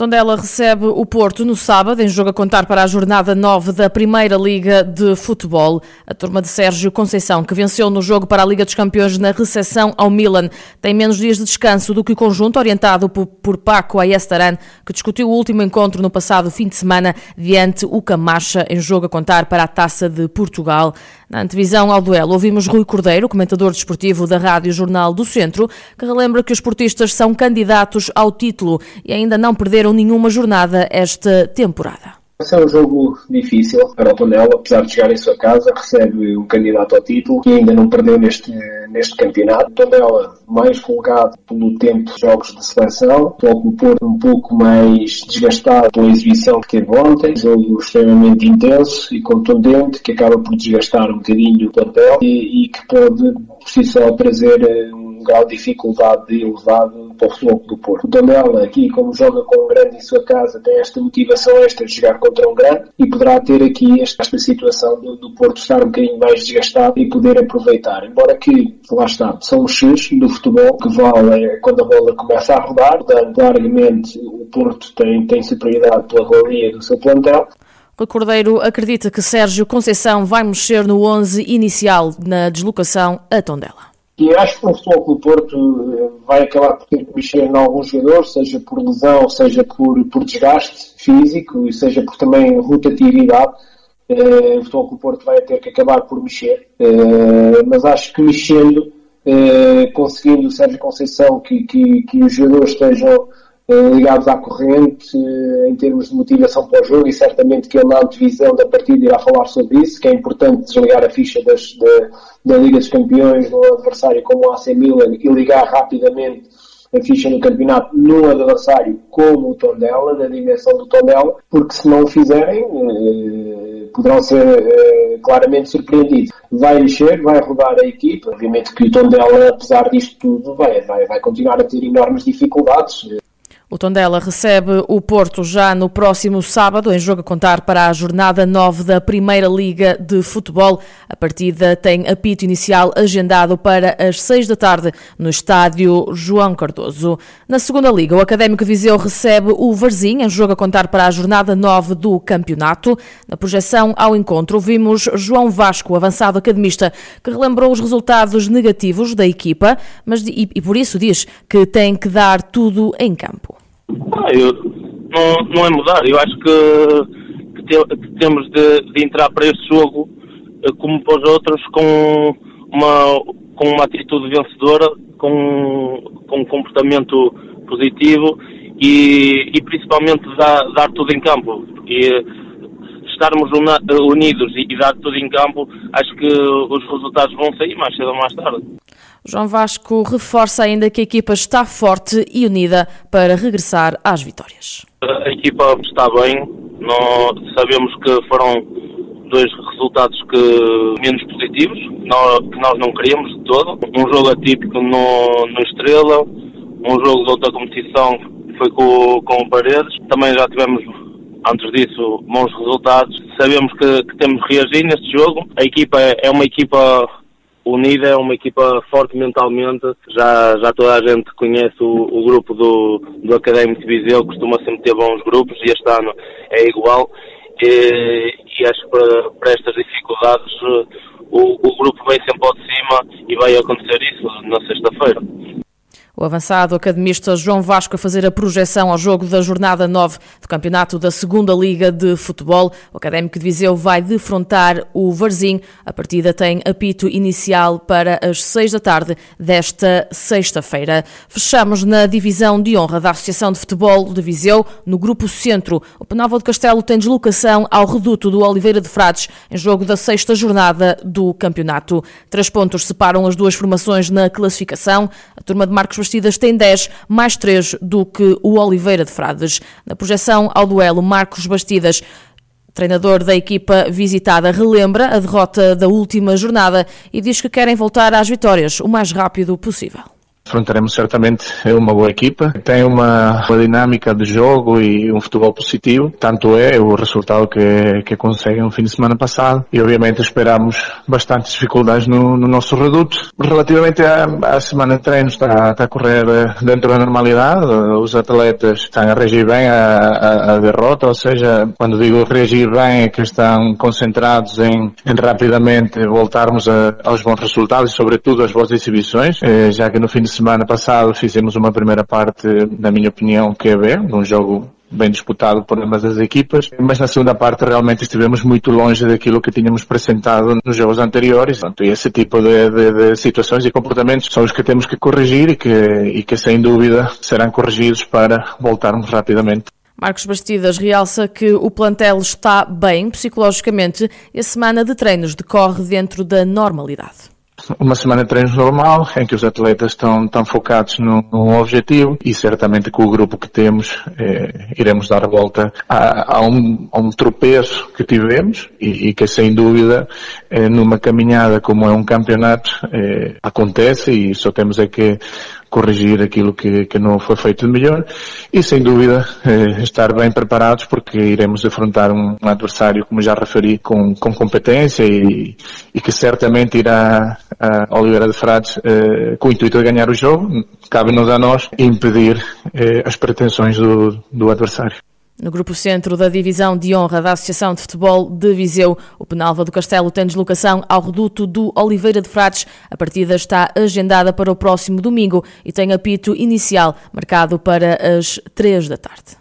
Tondela recebe o Porto no sábado, em jogo a contar para a jornada 9 da Primeira Liga de Futebol. A turma de Sérgio Conceição, que venceu no jogo para a Liga dos Campeões na recepção ao Milan, tem menos dias de descanso do que o conjunto, orientado por Paco Ayestaran, que discutiu o último encontro no passado fim de semana diante o Camacha, em jogo a contar para a Taça de Portugal. Na antevisão ao duelo, ouvimos Rui Cordeiro, comentador desportivo da Rádio Jornal do Centro, que relembra que os portistas são candidatos ao título e ainda não perderam nenhuma jornada esta temporada. Esse é um jogo difícil para o Tondela, apesar de chegar em sua casa, recebe um candidato ao título que ainda não perdeu neste, neste campeonato. O Tondela mais folgado pelo tempo de jogos de seleção, o Porto um pouco mais desgastado pela exibição que teve ontem, jogo extremamente intenso e contundente que acaba por desgastar um bocadinho o plantel e, e que pode por si só trazer eh, um grau de dificuldade elevado para o Futebol do Porto. O Tondela, aqui, como joga com um grande em sua casa, tem esta motivação extra de jogar contra um grande e poderá ter aqui esta, esta situação do, do, Porto estar um bocadinho mais desgastado e poder aproveitar. Embora que, lá está, são os X do futebol que vale é quando a bola começa a rodar, portanto, largamente o Porto tem, tem superioridade pela valia do seu plantel, o Cordeiro acredita que Sérgio Conceição vai mexer no 11 inicial na deslocação a Tondela. E acho que o Futebol Clube Porto eh, vai acabar por ter que mexer em alguns jogadores, seja por lesão, seja por, por desgaste físico e seja por também rotatividade. Uh, o Futebol Clube Porto vai ter que acabar por mexer, uh, mas acho que mexendo, uh, conseguindo o Sérgio Conceição que, que, que os jogadores estejam ligados à corrente em termos de motivação para o jogo e certamente que ele na antevisão da partida irá falar sobre isso, que é importante desligar a ficha das, de, da Liga dos Campeões no adversário como o AC Milan e ligar rapidamente a ficha no campeonato num adversário como o Tondela, na dimensão do Tondela, porque se não o fizerem eh, poderão ser eh, claramente surpreendidos. Vai mexer, vai rodar a equipa, obviamente que o Tondela, apesar disto tudo, vai, vai, vai continuar a ter enormes dificuldades. O Tondela recebe o Porto já no próximo sábado, em jogo a contar para a jornada 9 da Primeira Liga de Futebol. A partida tem apito inicial agendado para as 6 da tarde no estádio João Cardoso. Na Segunda Liga, o Académico Viseu recebe o Varzim, em jogo a contar para a jornada 9 do campeonato. Na projeção ao encontro, vimos João Vasco, avançado academista, que relembrou os resultados negativos da equipa, mas e, e por isso diz que tem que dar tudo em campo. Ah, eu, não, não é mudar. Eu acho que, que, te, que temos de, de, entrar para este jogo, eh, como para os outros, com uma, com uma atitude vencedora, com, com um comportamento positivo e, e principalmente dar, dar tudo em campo. Estarmos unidos e dar tudo em campo, acho que os resultados vão sair mais cedo ou mais tarde. João Vasco reforça ainda que a equipa está forte e unida para regressar às vitórias. A equipa está bem, nós sabemos que foram dois resultados que menos positivos, que nós não queríamos de todo. Um jogo atípico no, no Estrela, um jogo de outra competição foi com, com o Paredes. Também já tivemos antes disso bons resultados. Sabemos que, que temos de reagir neste jogo. A equipa é, é uma equipa unida, é uma equipa forte mentalmente. Já, já toda a gente conhece o, o grupo do, do Académico de Viseu, costuma sempre ter bons grupos e este ano é igual. E, e acho que para, para estas dificuldades o, o grupo vem sempre ao de cima e vai acontecer isso na sexta-feira. O avançado academista João Vasco a fazer a projeção ao jogo da jornada 9 do Campeonato da Segunda Liga de Futebol. O Académico de Viseu vai defrontar o Varzim. A partida tem apito inicial para as 6 da tarde desta sexta-feira. Fechamos na divisão de honra da Associação de Futebol de Viseu, no Grupo Centro. O Penalva de Castelo tem deslocação ao reduto do Oliveira de Frades em jogo da sexta jornada do campeonato. Três pontos separam as duas formações na classificação. A turma de Marcos Bastidas tem 10, mais 3 do que o Oliveira de Frades. Na projeção ao duelo, Marcos Bastidas treinador da equipa visitada, relembra a derrota da última jornada e diz que querem voltar às vitórias o mais rápido possível. Enfrentaremos certamente uma boa equipa. Tem uma, uma dinâmica de jogo e um futebol positivo. Tanto é o resultado que, que conseguem no fim de semana passado. E obviamente esperamos bastantes dificuldades no, no nosso reduto. Relativamente à, à semana de treino está, está a correr eh, dentro da normalidade. Os atletas estão a reagir bem à, à derrota, ou seja, quando digo reagir bem é que estão concentrados em, em rapidamente voltarmos a, aos bons resultados e sobretudo às boas exibições, eh, já que no fim de semana passado fizemos uma primeira parte, na minha opinião, que é bem, num jogo bem disputado por ambas as equipas, mas na segunda parte realmente estivemos muito longe daquilo que tínhamos apresentado nos jogos anteriores. Portanto, esse tipo de, de, de, situações e comportamentos são os que temos que corrigir e que, e que sem dúvida serão corrigidos para voltarmos rapidamente. Marcos Bastidas realça que o plantel está bem psicologicamente e a semana de treinos decorre dentro da normalidade uma semana de treinos normal, em que os atletas estão, estão focados num, num objetivo e certamente com o grupo que temos eh, iremos dar a volta a, a, um, a um tropeço que tivemos e, e que sem dúvida eh, numa caminhada como é um campeonato eh, acontece e só temos é que corrigir aquilo que, que não foi feito de melhor e, sem dúvida, eh, estar bem preparados porque iremos afrontar um, um adversário, como já referi, com, com competência e, e que certamente irá a Oliveira de Frades eh, com o intuito de ganhar o jogo. Cabe-nos a nós impedir eh, as pretensões do, do adversário. No grupo centro da divisão de honra da Associação de Futebol de Viseu, o Penalva do Castelo tem deslocação ao reduto do Oliveira de Frades. A partida está agendada para o próximo domingo e tem apito inicial marcado para as três da tarde.